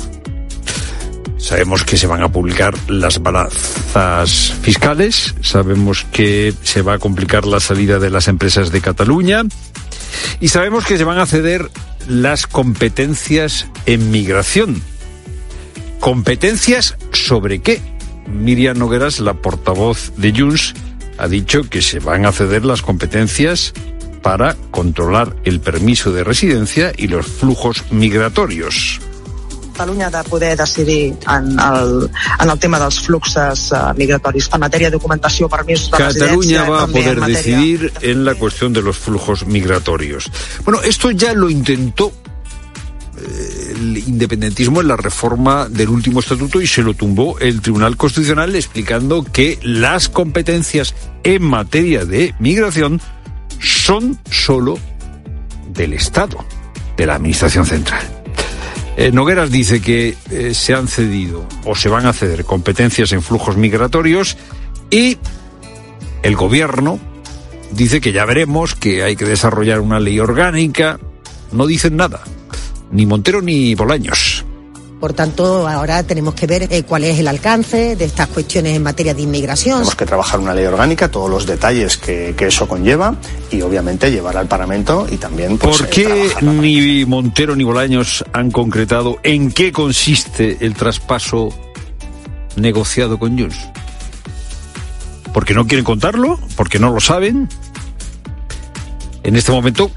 Sabemos que se van a publicar las balanzas fiscales, sabemos que se va a complicar la salida de las empresas de Cataluña y sabemos que se van a ceder las competencias en migración. ¿Competencias sobre qué? Miriam Nogueras, la portavoz de Junts, ha dicho que se van a ceder las competencias para controlar el permiso de residencia y los flujos migratorios. Catalunya ha de poder decidir en el, en el tema dels fluxes eh, migratoris en matèria de documentació, permisos de Cataluña va a poder en decidir en la cuestión de los flujos migratorios. Bueno, esto ya lo intentó el independentismo en la reforma del último estatuto y se lo tumbó el Tribunal Constitucional explicando que las competencias en materia de migración son solo del Estado, de la Administración Central. Eh, Nogueras dice que eh, se han cedido o se van a ceder competencias en flujos migratorios y el gobierno dice que ya veremos, que hay que desarrollar una ley orgánica. No dicen nada, ni Montero ni Bolaños. Por tanto, ahora tenemos que ver eh, cuál es el alcance de estas cuestiones en materia de inmigración. Tenemos que trabajar una ley orgánica, todos los detalles que, que eso conlleva y obviamente llevar al Parlamento y también pues, ¿Por eh, qué ni Montero ni Bolaños han concretado en qué consiste el traspaso negociado con Junts? ¿Porque no quieren contarlo? ¿Porque no lo saben? En este momento,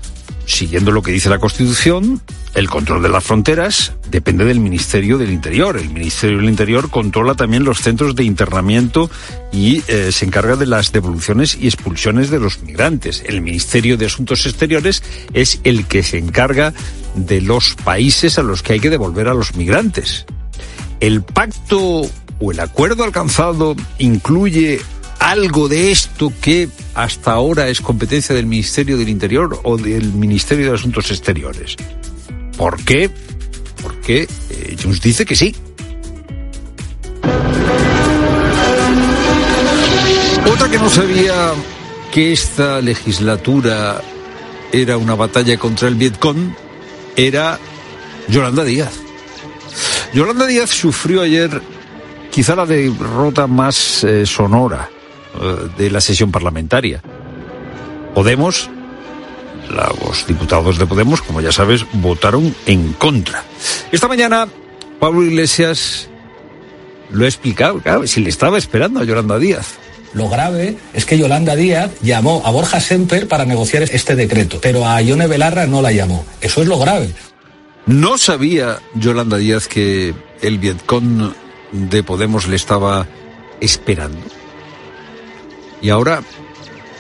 siguiendo lo que dice la Constitución, el control de las fronteras depende del Ministerio del Interior. El Ministerio del Interior controla también los centros de internamiento y eh, se encarga de las devoluciones y expulsiones de los migrantes. El Ministerio de Asuntos Exteriores es el que se encarga de los países a los que hay que devolver a los migrantes. ¿El pacto o el acuerdo alcanzado incluye algo de esto que hasta ahora es competencia del Ministerio del Interior o del Ministerio de Asuntos Exteriores. ¿Por qué? Porque eh, Junts dice que sí. Otra que no sabía que esta legislatura era una batalla contra el Vietcong era Yolanda Díaz. Yolanda Díaz sufrió ayer quizá la derrota más eh, sonora eh, de la sesión parlamentaria. Podemos, los diputados de Podemos, como ya sabes, votaron en contra. Esta mañana, Pablo Iglesias lo ha explicado, claro, si le estaba esperando a Yolanda Díaz. Lo grave es que Yolanda Díaz llamó a Borja Semper para negociar este decreto, pero a Ione Belarra no la llamó. Eso es lo grave. ¿No sabía Yolanda Díaz que el Vietcong de Podemos le estaba esperando? Y ahora,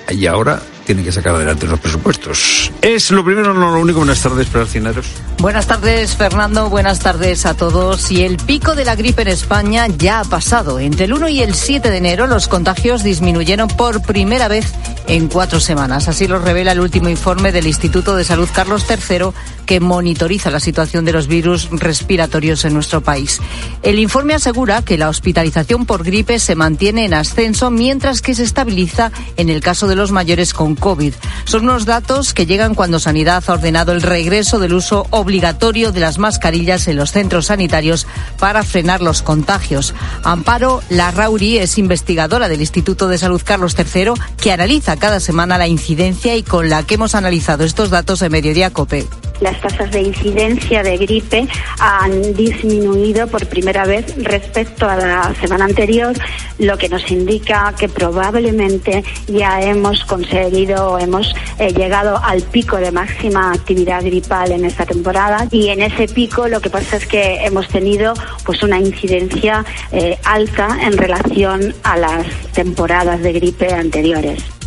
y ahora tiene que sacar adelante los presupuestos. Es lo primero, no lo único. Buenas tardes, Cineros. Buenas tardes, Fernando. Buenas tardes a todos. Y el pico de la gripe en España ya ha pasado. Entre el 1 y el 7 de enero los contagios disminuyeron por primera vez en cuatro semanas. Así lo revela el último informe del Instituto de Salud Carlos III, que monitoriza la situación de los virus respiratorios en nuestro país. El informe asegura que la hospitalización por gripe se mantiene en ascenso, mientras que se estabiliza en el caso de los mayores con COVID. Son unos datos que llegan cuando Sanidad ha ordenado el regreso del uso obligatorio de las mascarillas en los centros sanitarios para frenar los contagios. Amparo Larrauri es investigadora del Instituto de Salud Carlos III que analiza cada semana la incidencia y con la que hemos analizado estos datos en Mediodía COPE las tasas de incidencia de gripe han disminuido por primera vez respecto a la semana anterior, lo que nos indica que probablemente ya hemos conseguido, hemos eh, llegado al pico de máxima actividad gripal en esta temporada y en ese pico lo que pasa es que hemos tenido pues una incidencia eh, alta en relación a las temporadas de gripe anteriores.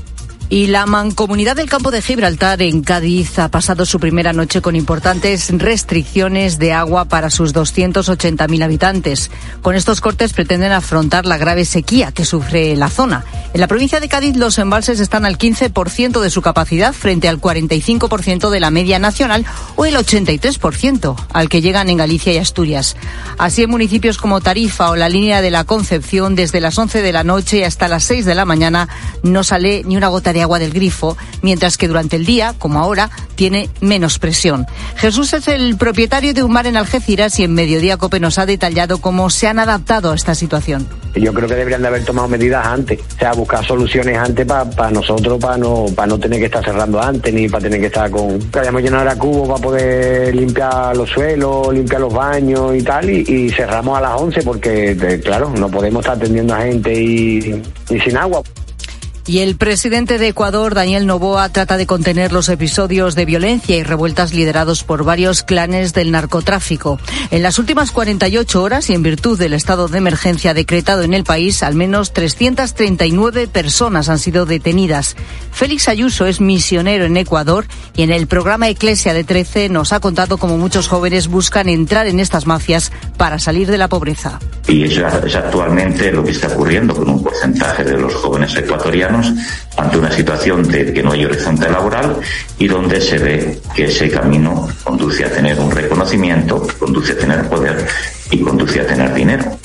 Y la mancomunidad del campo de Gibraltar en Cádiz ha pasado su primera noche con importantes restricciones de agua para sus 280.000 habitantes. Con estos cortes pretenden afrontar la grave sequía que sufre la zona. En la provincia de Cádiz los embalses están al 15% de su capacidad frente al 45% de la media nacional o el 83% al que llegan en Galicia y Asturias. Así en municipios como Tarifa o la línea de la Concepción desde las 11 de la noche hasta las 6 de la mañana no sale ni una gota de agua del grifo, mientras que durante el día, como ahora, tiene menos presión. Jesús es el propietario de un mar en Algeciras y en Mediodía Cope nos ha detallado cómo se han adaptado a esta situación. Yo creo que deberían de haber tomado medidas antes, o sea, buscar soluciones antes para nosotros, para no, para no tener que estar cerrando antes, ni para tener que estar con... Que hayamos llenado a cubo para poder limpiar los suelos, limpiar los baños y tal, y, cerramos a las 11 porque, claro, no podemos estar atendiendo a gente y sin agua. Y el presidente de Ecuador, Daniel Novoa, trata de contener los episodios de violencia y revueltas liderados por varios clanes del narcotráfico. En las últimas 48 horas y en virtud del estado de emergencia decretado en el país, al menos 339 personas han sido detenidas. Félix Ayuso es misionero en Ecuador y en el programa Eclesia de 13 nos ha contado cómo muchos jóvenes buscan entrar en estas mafias para salir de la pobreza. Y eso es actualmente lo que está ocurriendo con un porcentaje de los jóvenes ecuatorianos ante una situación de que no hay horizonte laboral y donde se ve que ese camino conduce a tener un reconocimiento, conduce a tener poder y conduce a tener dinero.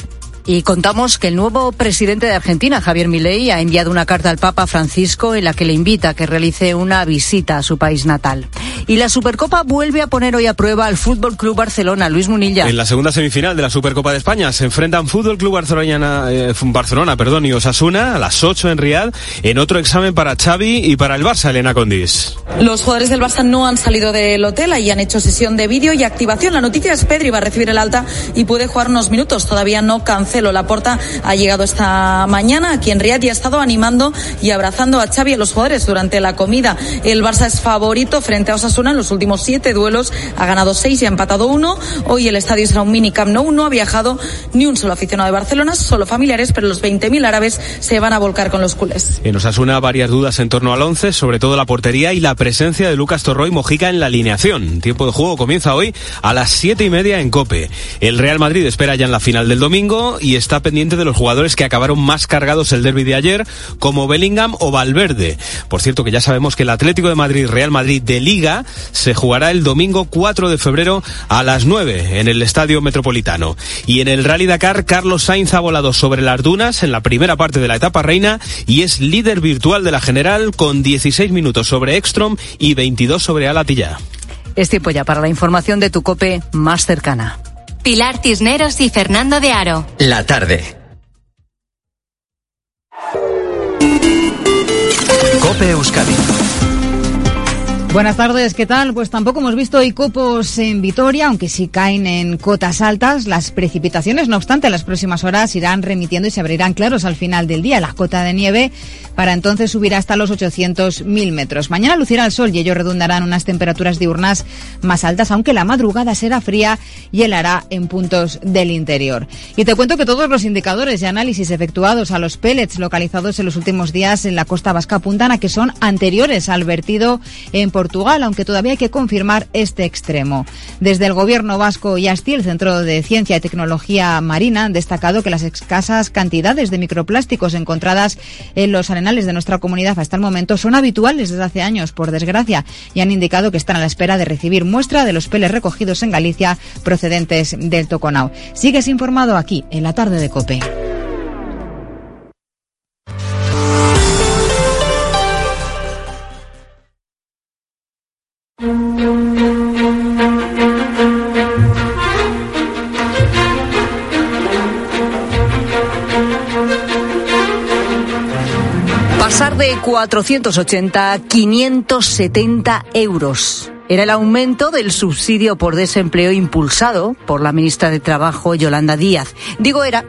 Y contamos que el nuevo presidente de Argentina, Javier Milei, ha enviado una carta al Papa Francisco en la que le invita a que realice una visita a su país natal. Y la Supercopa vuelve a poner hoy a prueba al Fútbol Club Barcelona. Luis Munilla. En la segunda semifinal de la Supercopa de España se enfrentan Fútbol Club Barcelona, eh, Barcelona perdón, y Osasuna a las 8 en Riad en otro examen para Xavi y para el Barça, Elena Condis. Los jugadores del Barça no han salido del hotel y han hecho sesión de vídeo y activación. La noticia es Pedri va a recibir el alta y puede jugar unos minutos. Todavía no cancelo. La porta ha llegado esta mañana aquí en Riad y ha estado animando y abrazando a Xavi y a los jugadores durante la comida. El Barça es favorito frente a Osasuna Osasuna en los últimos siete duelos ha ganado seis y ha empatado uno. Hoy el estadio será un mini Camp Nou. No ha viajado ni un solo aficionado de Barcelona, solo familiares, pero los 20.000 árabes se van a volcar con los culés. En Osasuna varias dudas en torno al 11, sobre todo la portería y la presencia de Lucas Torroy Mojica en la alineación. Tiempo de juego comienza hoy a las siete y media en Cope. El Real Madrid espera ya en la final del domingo y está pendiente de los jugadores que acabaron más cargados el derby de ayer, como Bellingham o Valverde. Por cierto que ya sabemos que el Atlético de Madrid Real Madrid de Liga se jugará el domingo 4 de febrero a las 9 en el Estadio Metropolitano. Y en el Rally Dakar, Carlos Sainz ha volado sobre las dunas en la primera parte de la etapa reina y es líder virtual de la general con 16 minutos sobre Ekstrom y 22 sobre Alatilla. Es tiempo ya para la información de tu cope más cercana. Pilar Cisneros y Fernando de Aro. La tarde. Cope Euskadi. Buenas tardes, ¿qué tal? Pues tampoco hemos visto hoy copos en Vitoria, aunque sí caen en cotas altas. Las precipitaciones, no obstante, las próximas horas irán remitiendo y se abrirán claros al final del día. La cota de nieve para entonces subirá hasta los 800.000 metros. Mañana lucirá el sol y ello redundará en unas temperaturas diurnas más altas, aunque la madrugada será fría y helará en puntos del interior. Y te cuento que todos los indicadores y análisis efectuados a los pellets localizados en los últimos días en la costa vasca apuntan a que son anteriores al vertido en Portugal, aunque todavía hay que confirmar este extremo. Desde el gobierno vasco y ASTI, el Centro de Ciencia y Tecnología Marina, han destacado que las escasas cantidades de microplásticos encontradas en los arenales de nuestra comunidad hasta el momento son habituales desde hace años, por desgracia, y han indicado que están a la espera de recibir muestra de los peles recogidos en Galicia procedentes del Toconao. Sigues informado aquí, en la tarde de COPE. Pasar de 480 a 570 euros. Era el aumento del subsidio por desempleo impulsado por la ministra de Trabajo, Yolanda Díaz. Digo era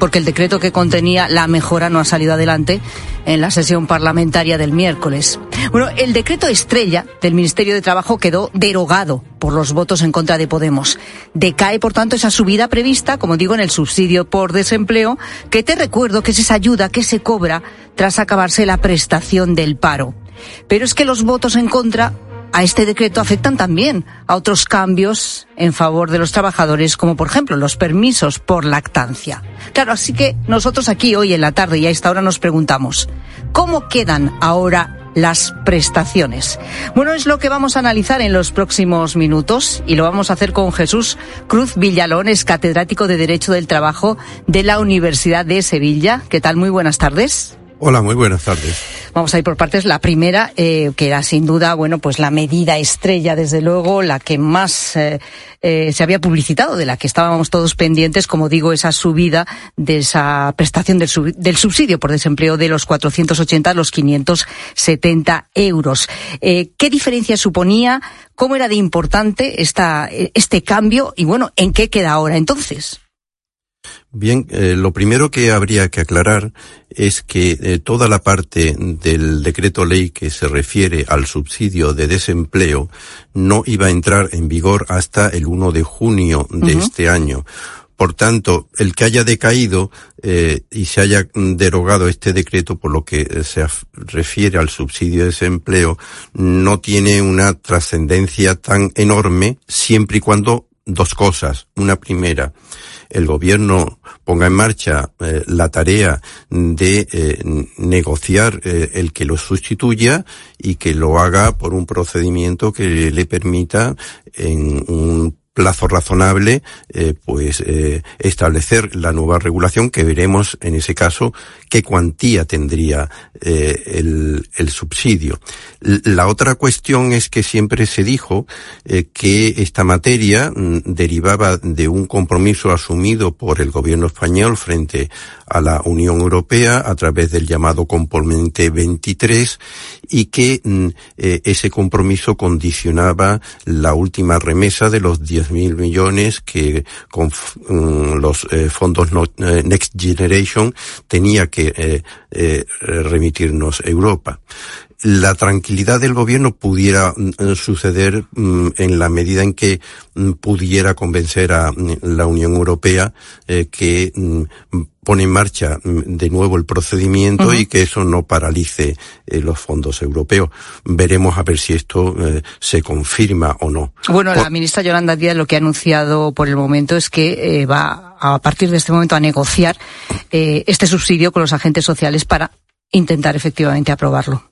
porque el decreto que contenía la mejora no ha salido adelante en la sesión parlamentaria del miércoles. Bueno, el decreto estrella del Ministerio de Trabajo quedó derogado por los votos en contra de Podemos. Decae, por tanto, esa subida prevista, como digo, en el subsidio por desempleo, que te recuerdo que es esa ayuda que se cobra tras acabarse la prestación del paro. Pero es que los votos en contra a este decreto afectan también a otros cambios en favor de los trabajadores, como por ejemplo los permisos por lactancia. Claro, así que nosotros aquí hoy en la tarde y a esta hora nos preguntamos, ¿cómo quedan ahora las prestaciones. Bueno, es lo que vamos a analizar en los próximos minutos y lo vamos a hacer con Jesús Cruz Villalón, es catedrático de Derecho del Trabajo de la Universidad de Sevilla. ¿Qué tal? Muy buenas tardes. Hola, muy buenas tardes. Vamos a ir por partes. La primera, eh, que era sin duda, bueno, pues la medida estrella, desde luego, la que más eh, eh, se había publicitado, de la que estábamos todos pendientes, como digo, esa subida de esa prestación del, del subsidio por desempleo de los 480 a los 570 euros. Eh, ¿Qué diferencia suponía? ¿Cómo era de importante esta, este cambio? Y bueno, ¿en qué queda ahora entonces? Bien, eh, lo primero que habría que aclarar es que eh, toda la parte del decreto ley que se refiere al subsidio de desempleo no iba a entrar en vigor hasta el 1 de junio de uh -huh. este año. Por tanto, el que haya decaído eh, y se haya derogado este decreto por lo que se refiere al subsidio de desempleo no tiene una trascendencia tan enorme siempre y cuando dos cosas. Una primera, el gobierno ponga en marcha eh, la tarea de eh, negociar eh, el que lo sustituya y que lo haga por un procedimiento que le permita en un plazo razonable eh, pues eh, establecer la nueva regulación que veremos en ese caso qué cuantía tendría eh, el, subsidio. La otra cuestión es que siempre se dijo que esta materia mm, derivaba de un compromiso asumido por el gobierno español frente a la Unión Europea a través del llamado componente 23 y que mm, ese compromiso condicionaba la última remesa de los 10.000 millones que con mm, los eh, fondos eh, Next Generation tenía que eh, remitirnos Europa. La tranquilidad del gobierno pudiera mm, suceder mm, en la medida en que mm, pudiera convencer a la Unión Europea eh, que pone en marcha de nuevo el procedimiento y que eso no paralice eh, los fondos europeos. Veremos a ver si esto eh, se confirma o no. Bueno, la ministra Yolanda Díaz lo que ha anunciado por el momento es que va a partir de este momento a negociar este subsidio con los agentes sociales para intentar efectivamente aprobarlo.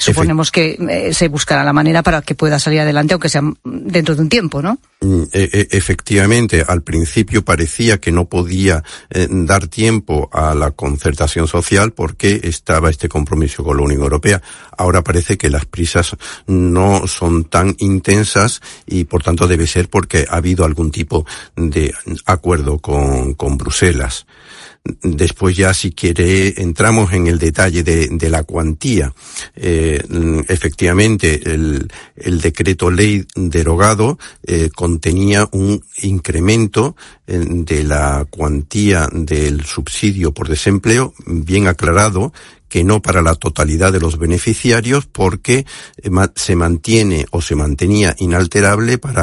Suponemos que eh, se buscará la manera para que pueda salir adelante, aunque sea dentro de un tiempo, ¿no? Mm, e, e, efectivamente, al principio parecía que no podía eh, dar tiempo a la concertación social porque estaba este compromiso con la Unión Europea. Ahora parece que las prisas no son tan intensas y por tanto debe ser porque ha habido algún tipo de acuerdo con, con Bruselas. Después ya, si quiere, entramos en el detalle de, la cuantía. Eh, efectivamente, el, decreto ley derogado eh, contenía un incremento eh, de la cuantía del subsidio por desempleo bien aclarado que no para la totalidad de los beneficiarios porque se mantiene o se mantenía inalterable para